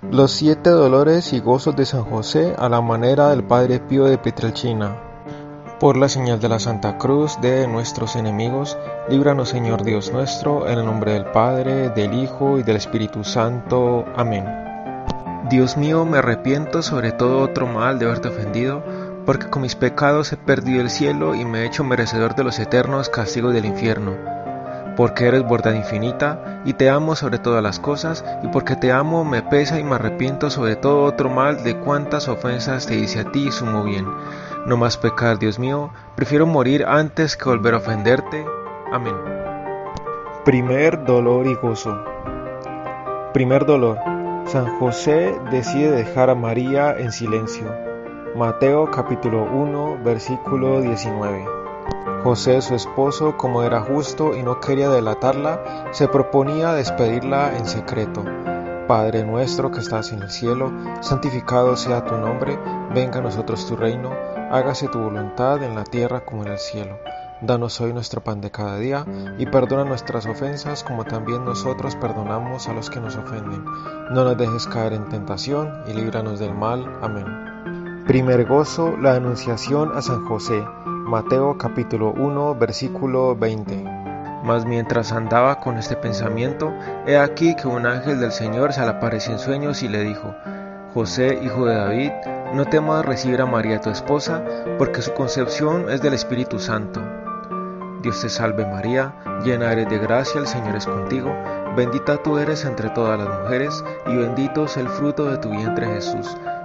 Los siete dolores y gozos de San José a la manera del Padre Pío de Pietrelcina. Por la señal de la Santa Cruz de nuestros enemigos, líbranos Señor Dios nuestro, en el nombre del Padre, del Hijo y del Espíritu Santo. Amén. Dios mío, me arrepiento sobre todo otro mal de haberte ofendido, porque con mis pecados he perdido el cielo y me he hecho merecedor de los eternos castigos del infierno porque eres bondad infinita, y te amo sobre todas las cosas, y porque te amo me pesa y me arrepiento sobre todo otro mal de cuantas ofensas te hice a ti y sumo bien. No más pecar, Dios mío, prefiero morir antes que volver a ofenderte. Amén. Primer dolor y gozo. Primer dolor. San José decide dejar a María en silencio. Mateo capítulo 1 versículo 19. José, su esposo, como era justo y no quería delatarla, se proponía despedirla en secreto. Padre nuestro que estás en el cielo, santificado sea tu nombre, venga a nosotros tu reino, hágase tu voluntad en la tierra como en el cielo. Danos hoy nuestro pan de cada día y perdona nuestras ofensas como también nosotros perdonamos a los que nos ofenden. No nos dejes caer en tentación y líbranos del mal. Amén. Primer gozo, la anunciación a San José. Mateo capítulo 1 versículo 20. Mas mientras andaba con este pensamiento, he aquí que un ángel del Señor se le apareció en sueños y le dijo, José, hijo de David, no temas recibir a María tu esposa, porque su concepción es del Espíritu Santo. Dios te salve María, llena eres de gracia, el Señor es contigo, bendita tú eres entre todas las mujeres, y bendito es el fruto de tu vientre Jesús.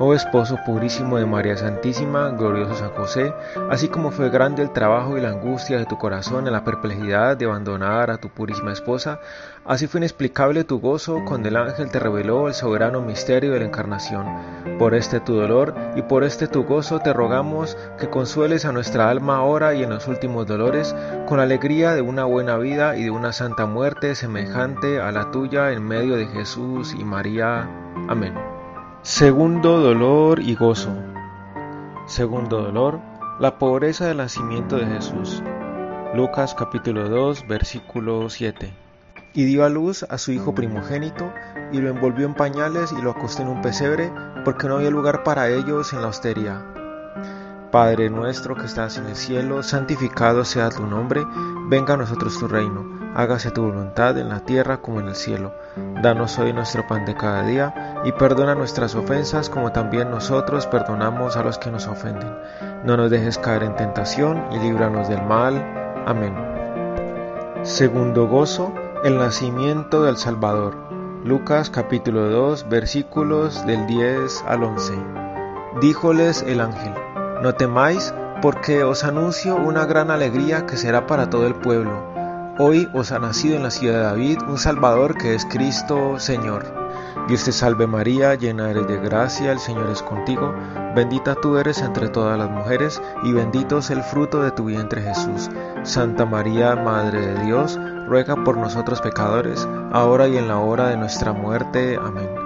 Oh esposo purísimo de María Santísima, glorioso San José, así como fue grande el trabajo y la angustia de tu corazón en la perplejidad de abandonar a tu purísima esposa, así fue inexplicable tu gozo cuando el ángel te reveló el soberano misterio de la encarnación. Por este tu dolor y por este tu gozo te rogamos que consueles a nuestra alma ahora y en los últimos dolores con la alegría de una buena vida y de una santa muerte semejante a la tuya en medio de Jesús y María. Amén. Segundo dolor y gozo. Segundo dolor, la pobreza del nacimiento de Jesús. Lucas capítulo 2 versículo 7. Y dio a luz a su hijo primogénito, y lo envolvió en pañales y lo acostó en un pesebre, porque no había lugar para ellos en la hostería. Padre nuestro que estás en el cielo, santificado sea tu nombre, venga a nosotros tu reino hágase tu voluntad en la tierra como en el cielo. Danos hoy nuestro pan de cada día y perdona nuestras ofensas como también nosotros perdonamos a los que nos ofenden. No nos dejes caer en tentación y líbranos del mal. Amén. Segundo gozo, el nacimiento del Salvador. Lucas capítulo 2 versículos del 10 al 11. Díjoles el ángel, no temáis, porque os anuncio una gran alegría que será para todo el pueblo Hoy os ha nacido en la ciudad de David un Salvador que es Cristo Señor. Dios te salve María, llena eres de gracia, el Señor es contigo, bendita tú eres entre todas las mujeres, y bendito es el fruto de tu vientre Jesús. Santa María, Madre de Dios, ruega por nosotros pecadores, ahora y en la hora de nuestra muerte. Amén.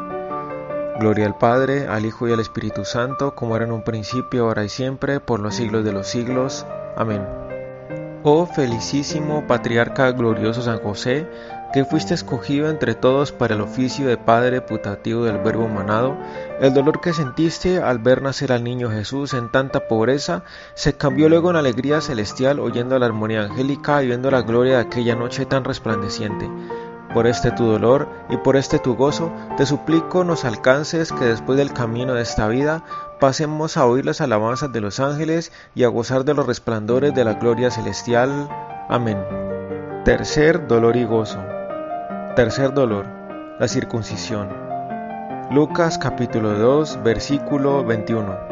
Gloria al Padre, al Hijo y al Espíritu Santo, como era en un principio, ahora y siempre, por los siglos de los siglos. Amén. Oh felicísimo patriarca glorioso San José, que fuiste escogido entre todos para el oficio de Padre putativo del Verbo manado, el dolor que sentiste al ver nacer al niño Jesús en tanta pobreza se cambió luego en alegría celestial oyendo la armonía angélica y viendo la gloria de aquella noche tan resplandeciente. Por este tu dolor y por este tu gozo, te suplico nos alcances que después del camino de esta vida pasemos a oír las alabanzas de los ángeles y a gozar de los resplandores de la gloria celestial. Amén. Tercer dolor y gozo. Tercer dolor, la circuncisión. Lucas capítulo 2 versículo 21.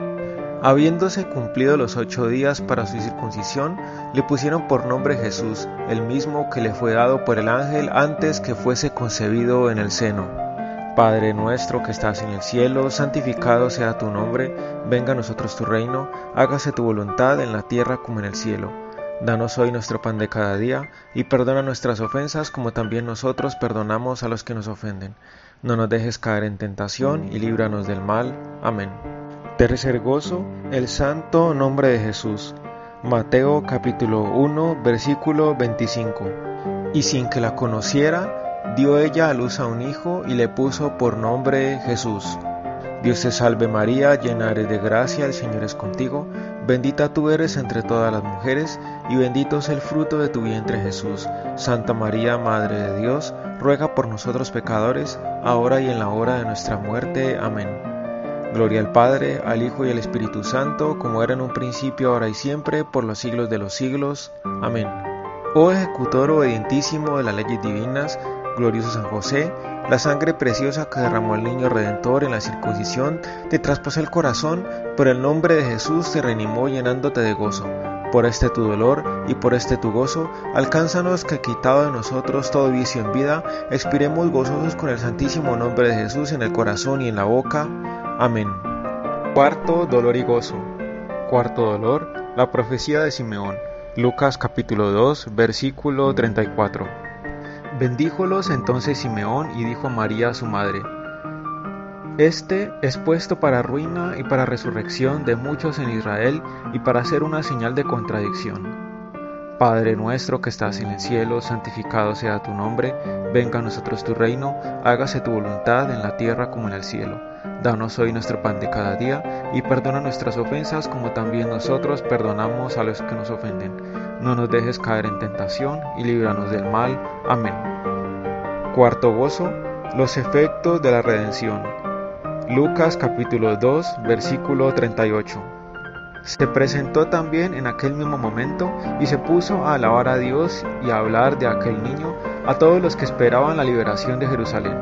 Habiéndose cumplido los ocho días para su circuncisión, le pusieron por nombre Jesús, el mismo que le fue dado por el ángel antes que fuese concebido en el seno. Padre nuestro que estás en el cielo, santificado sea tu nombre, venga a nosotros tu reino, hágase tu voluntad en la tierra como en el cielo. Danos hoy nuestro pan de cada día, y perdona nuestras ofensas como también nosotros perdonamos a los que nos ofenden. No nos dejes caer en tentación, y líbranos del mal. Amén. Tercer gozo, el santo nombre de Jesús. Mateo capítulo 1, versículo 25. Y sin que la conociera, dio ella a luz a un hijo y le puso por nombre Jesús. Dios te salve María, llena eres de gracia, el Señor es contigo. Bendita tú eres entre todas las mujeres, y bendito es el fruto de tu vientre Jesús. Santa María, Madre de Dios, ruega por nosotros pecadores, ahora y en la hora de nuestra muerte. Amén. Gloria al Padre, al Hijo y al Espíritu Santo, como era en un principio, ahora y siempre, por los siglos de los siglos. Amén. Oh ejecutor obedientísimo de las leyes divinas, glorioso San José, la sangre preciosa que derramó el niño redentor en la circuncisión te traspasó el corazón, pero el nombre de Jesús te reanimó llenándote de gozo. Por este tu dolor y por este tu gozo, alcánzanos que quitado de nosotros todo vicio en vida, expiremos gozosos con el santísimo nombre de Jesús en el corazón y en la boca. Amén. Cuarto dolor y gozo. Cuarto dolor, la profecía de Simeón. Lucas capítulo 2, versículo 34. Bendíjolos entonces Simeón y dijo a María su madre, Este es puesto para ruina y para resurrección de muchos en Israel y para ser una señal de contradicción. Padre nuestro que estás en el cielo, santificado sea tu nombre, venga a nosotros tu reino, hágase tu voluntad en la tierra como en el cielo. Danos hoy nuestro pan de cada día y perdona nuestras ofensas como también nosotros perdonamos a los que nos ofenden. No nos dejes caer en tentación y líbranos del mal. Amén. Cuarto gozo, los efectos de la redención. Lucas capítulo 2, versículo 38. Se presentó también en aquel mismo momento y se puso a alabar a Dios y a hablar de aquel niño a todos los que esperaban la liberación de Jerusalén.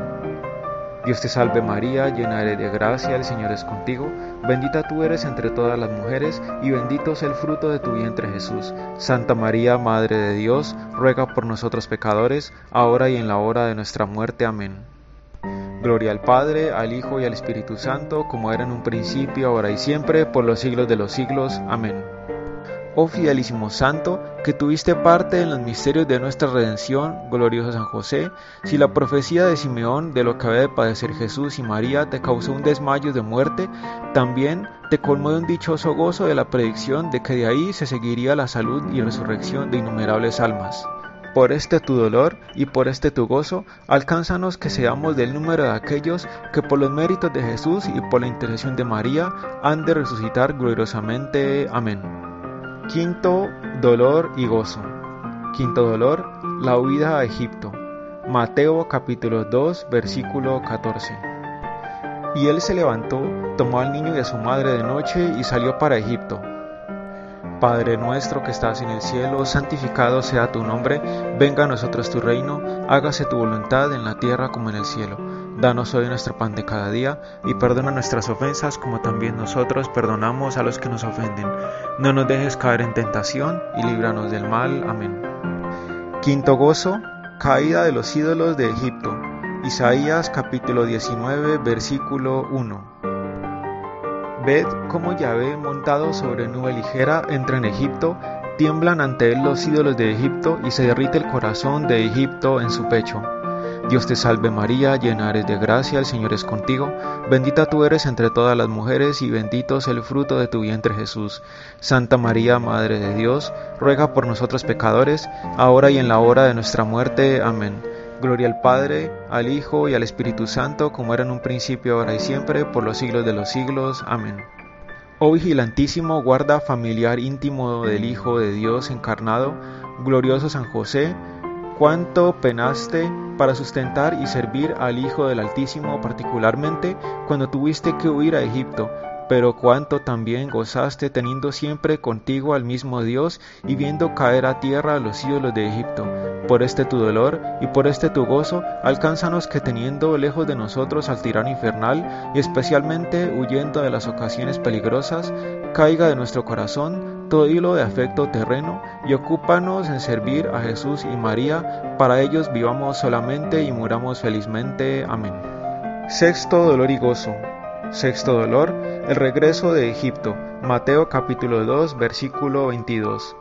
Dios te salve María, llena eres de gracia, el Señor es contigo, bendita tú eres entre todas las mujeres y bendito es el fruto de tu vientre Jesús. Santa María, Madre de Dios, ruega por nosotros pecadores, ahora y en la hora de nuestra muerte. Amén. Gloria al Padre, al Hijo y al Espíritu Santo, como era en un principio, ahora y siempre, por los siglos de los siglos. Amén oh fidelísimo Santo, que tuviste parte en los misterios de nuestra redención, glorioso San José, si la profecía de Simeón de lo que había de padecer Jesús y María te causó un desmayo de muerte, también te colmó de un dichoso gozo de la predicción de que de ahí se seguiría la salud y resurrección de innumerables almas. Por este tu dolor y por este tu gozo, alcánzanos que seamos del número de aquellos que por los méritos de Jesús y por la intercesión de María han de resucitar gloriosamente. Amén. Quinto, dolor y gozo. Quinto dolor, la huida a Egipto. Mateo capítulo 2, versículo 14. Y él se levantó, tomó al niño y a su madre de noche y salió para Egipto. Padre nuestro que estás en el cielo, santificado sea tu nombre, venga a nosotros tu reino, hágase tu voluntad en la tierra como en el cielo. Danos hoy nuestro pan de cada día y perdona nuestras ofensas como también nosotros perdonamos a los que nos ofenden. No nos dejes caer en tentación y líbranos del mal. Amén. Quinto gozo, caída de los ídolos de Egipto. Isaías capítulo 19 versículo 1. Ved cómo Yahvé montado sobre nube ligera entra en Egipto, tiemblan ante él los ídolos de Egipto y se derrite el corazón de Egipto en su pecho. Dios te salve María, llena eres de gracia, el Señor es contigo, bendita tú eres entre todas las mujeres y bendito es el fruto de tu vientre Jesús. Santa María, Madre de Dios, ruega por nosotros pecadores, ahora y en la hora de nuestra muerte. Amén. Gloria al Padre, al Hijo y al Espíritu Santo, como era en un principio, ahora y siempre, por los siglos de los siglos. Amén. Oh vigilantísimo guarda familiar íntimo del Hijo de Dios encarnado, glorioso San José, cuánto penaste para sustentar y servir al Hijo del Altísimo, particularmente cuando tuviste que huir a Egipto, pero cuánto también gozaste teniendo siempre contigo al mismo Dios y viendo caer a tierra a los ídolos de Egipto. Por este tu dolor y por este tu gozo, alcánzanos que teniendo lejos de nosotros al tirano infernal y especialmente huyendo de las ocasiones peligrosas, caiga de nuestro corazón todo hilo de afecto terreno y ocúpanos en servir a Jesús y María, para ellos vivamos solamente y muramos felizmente. Amén. Sexto dolor y gozo. Sexto dolor, el regreso de Egipto. Mateo capítulo 2, versículo 22.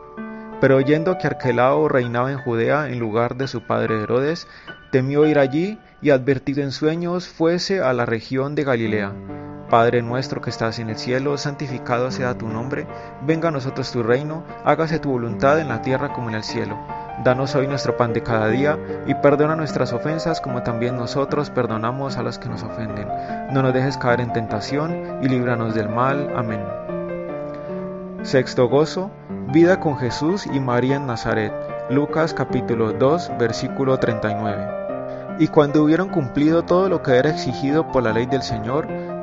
Pero oyendo que Arquelao reinaba en Judea en lugar de su padre Herodes, temió ir allí y advertido en sueños fuese a la región de Galilea. Padre nuestro que estás en el cielo, santificado sea tu nombre, venga a nosotros tu reino, hágase tu voluntad en la tierra como en el cielo. Danos hoy nuestro pan de cada día y perdona nuestras ofensas como también nosotros perdonamos a los que nos ofenden. No nos dejes caer en tentación y líbranos del mal. Amén. Sexto gozo, vida con Jesús y María en Nazaret. Lucas capítulo 2 versículo 39. Y cuando hubieron cumplido todo lo que era exigido por la ley del Señor,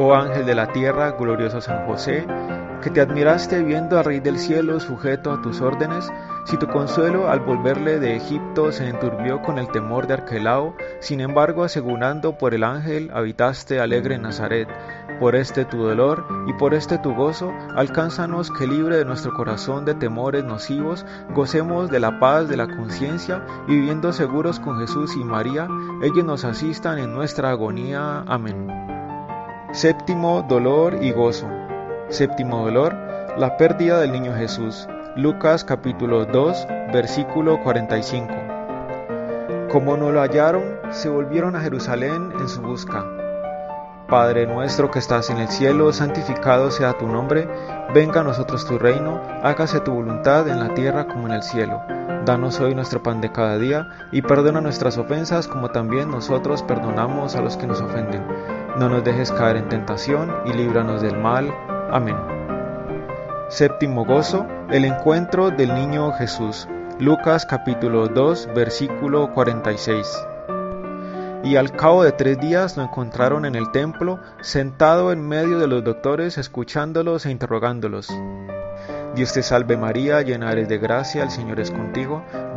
Oh ángel de la tierra, glorioso San José, que te admiraste viendo al Rey del cielo sujeto a tus órdenes, si tu consuelo al volverle de Egipto se enturbió con el temor de Arquelao, sin embargo asegurando por el ángel habitaste alegre en Nazaret, por este tu dolor y por este tu gozo, alcánzanos que libre de nuestro corazón de temores nocivos, gocemos de la paz de la conciencia y viviendo seguros con Jesús y María, ellos nos asistan en nuestra agonía. Amén. Séptimo dolor y gozo. Séptimo dolor, la pérdida del niño Jesús. Lucas capítulo 2, versículo 45. Como no lo hallaron, se volvieron a Jerusalén en su busca. Padre nuestro que estás en el cielo, santificado sea tu nombre, venga a nosotros tu reino, hágase tu voluntad en la tierra como en el cielo. Danos hoy nuestro pan de cada día y perdona nuestras ofensas como también nosotros perdonamos a los que nos ofenden. No nos dejes caer en tentación y líbranos del mal. Amén. Séptimo gozo, el encuentro del niño Jesús. Lucas capítulo 2 versículo 46. Y al cabo de tres días lo encontraron en el templo, sentado en medio de los doctores, escuchándolos e interrogándolos. Dios te salve María, llena eres de gracia, el Señor es contigo,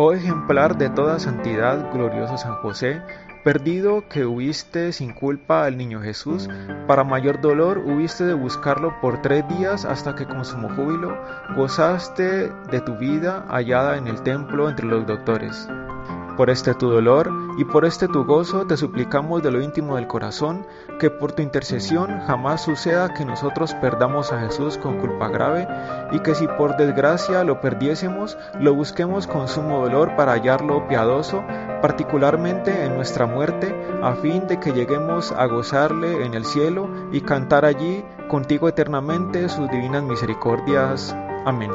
Oh ejemplar de toda santidad, glorioso San José, Perdido que huiste sin culpa al niño Jesús, para mayor dolor hubiste de buscarlo por tres días hasta que con sumo júbilo gozaste de tu vida hallada en el templo entre los doctores. Por este tu dolor y por este tu gozo te suplicamos de lo íntimo del corazón que por tu intercesión jamás suceda que nosotros perdamos a Jesús con culpa grave y que si por desgracia lo perdiésemos, lo busquemos con sumo dolor para hallarlo piadoso, particularmente en nuestra muerte, a fin de que lleguemos a gozarle en el cielo y cantar allí contigo eternamente sus divinas misericordias. Amén.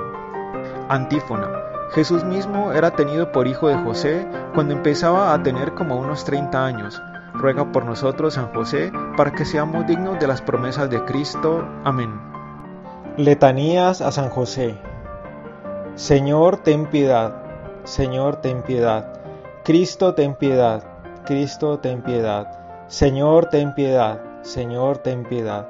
Antífona. Jesús mismo era tenido por hijo de José cuando empezaba a tener como unos 30 años. Ruega por nosotros, San José, para que seamos dignos de las promesas de Cristo. Amén. Letanías a San José. Señor, ten piedad. Señor, ten piedad. Cristo, ten piedad. Cristo, ten piedad. Señor, ten piedad. Señor, ten piedad.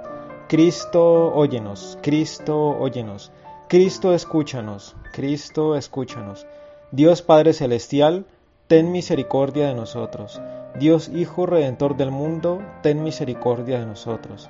Cristo, óyenos. Cristo, óyenos. Cristo, escúchanos. Cristo, escúchanos. Dios Padre Celestial, ten misericordia de nosotros. Dios Hijo Redentor del mundo, ten misericordia de nosotros.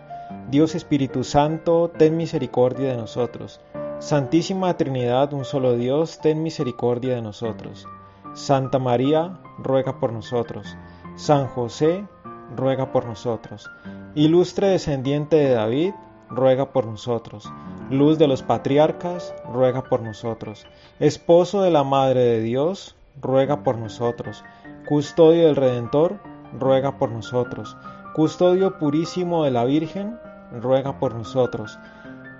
Dios Espíritu Santo, ten misericordia de nosotros. Santísima Trinidad, un solo Dios, ten misericordia de nosotros. Santa María, ruega por nosotros. San José, ruega por nosotros. Ilustre descendiente de David, ruega por nosotros. Luz de los patriarcas, ruega por nosotros. Esposo de la Madre de Dios, ruega por nosotros. Custodio del Redentor, ruega por nosotros. Custodio purísimo de la Virgen, ruega por nosotros.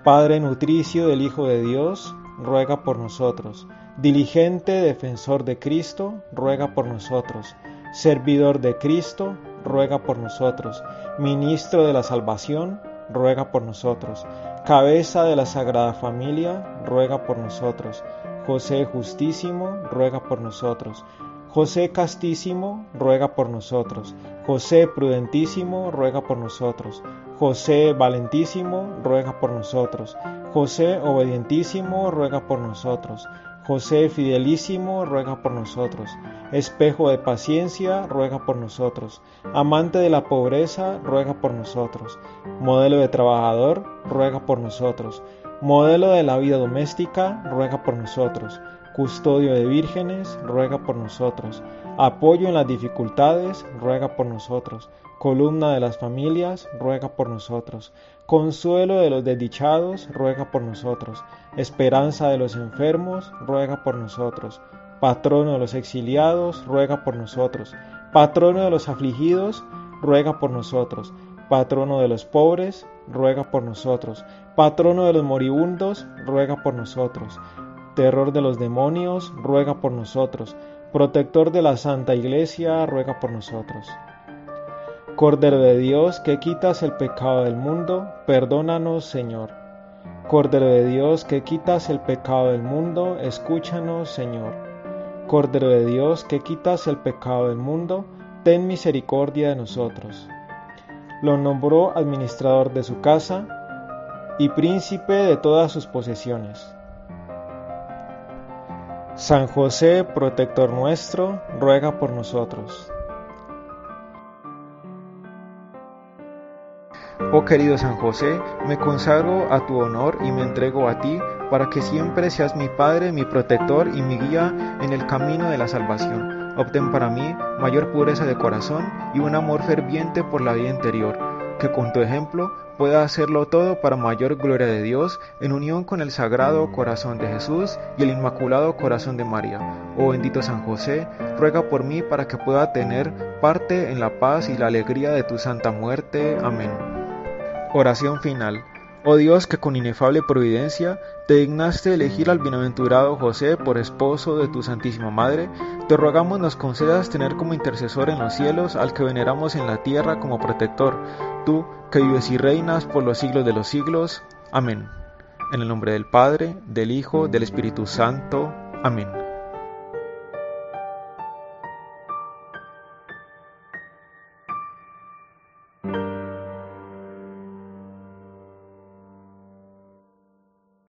Padre nutricio del Hijo de Dios, ruega por nosotros. Diligente defensor de Cristo, ruega por nosotros. Servidor de Cristo, ruega por nosotros. Ministro de la Salvación, ruega por nosotros. Cabeza de la Sagrada Familia, ruega por nosotros. José justísimo, ruega por nosotros. José castísimo, ruega por nosotros. José prudentísimo, ruega por nosotros. José valentísimo, ruega por nosotros. José obedientísimo, ruega por nosotros. José fidelísimo, ruega por nosotros. Espejo de paciencia, ruega por nosotros. Amante de la pobreza, ruega por nosotros. Modelo de trabajador, ruega por nosotros. Modelo de la vida doméstica, ruega por nosotros. Custodio de vírgenes, ruega por nosotros. Apoyo en las dificultades, ruega por nosotros. Columna de las familias, ruega por nosotros. Consuelo de los desdichados, ruega por nosotros. Esperanza de los enfermos, ruega por nosotros. Patrono de los exiliados, ruega por nosotros. Patrono de los afligidos, ruega por nosotros. Patrono de los pobres, ruega por nosotros. Patrono de los moribundos, ruega por nosotros. Terror de los demonios, ruega por nosotros. Protector de la Santa Iglesia, ruega por nosotros. Cordero de Dios, que quitas el pecado del mundo, perdónanos, Señor. Cordero de Dios, que quitas el pecado del mundo, escúchanos, Señor. Cordero de Dios, que quitas el pecado del mundo, ten misericordia de nosotros. Lo nombró administrador de su casa y príncipe de todas sus posesiones. San José, protector nuestro, ruega por nosotros. Oh querido San José, me consagro a tu honor y me entrego a ti para que siempre seas mi Padre, mi protector y mi guía en el camino de la salvación. Obtén para mí mayor pureza de corazón y un amor ferviente por la vida interior, que con tu ejemplo pueda hacerlo todo para mayor gloria de Dios en unión con el Sagrado Corazón de Jesús y el Inmaculado Corazón de María. Oh bendito San José, ruega por mí para que pueda tener parte en la paz y la alegría de tu santa muerte. Amén. Oración final. Oh Dios, que con inefable providencia te dignaste elegir al bienaventurado José por esposo de tu Santísima Madre, te rogamos nos concedas tener como intercesor en los cielos al que veneramos en la tierra como protector, tú que vives y reinas por los siglos de los siglos. Amén. En el nombre del Padre, del Hijo, del Espíritu Santo. Amén.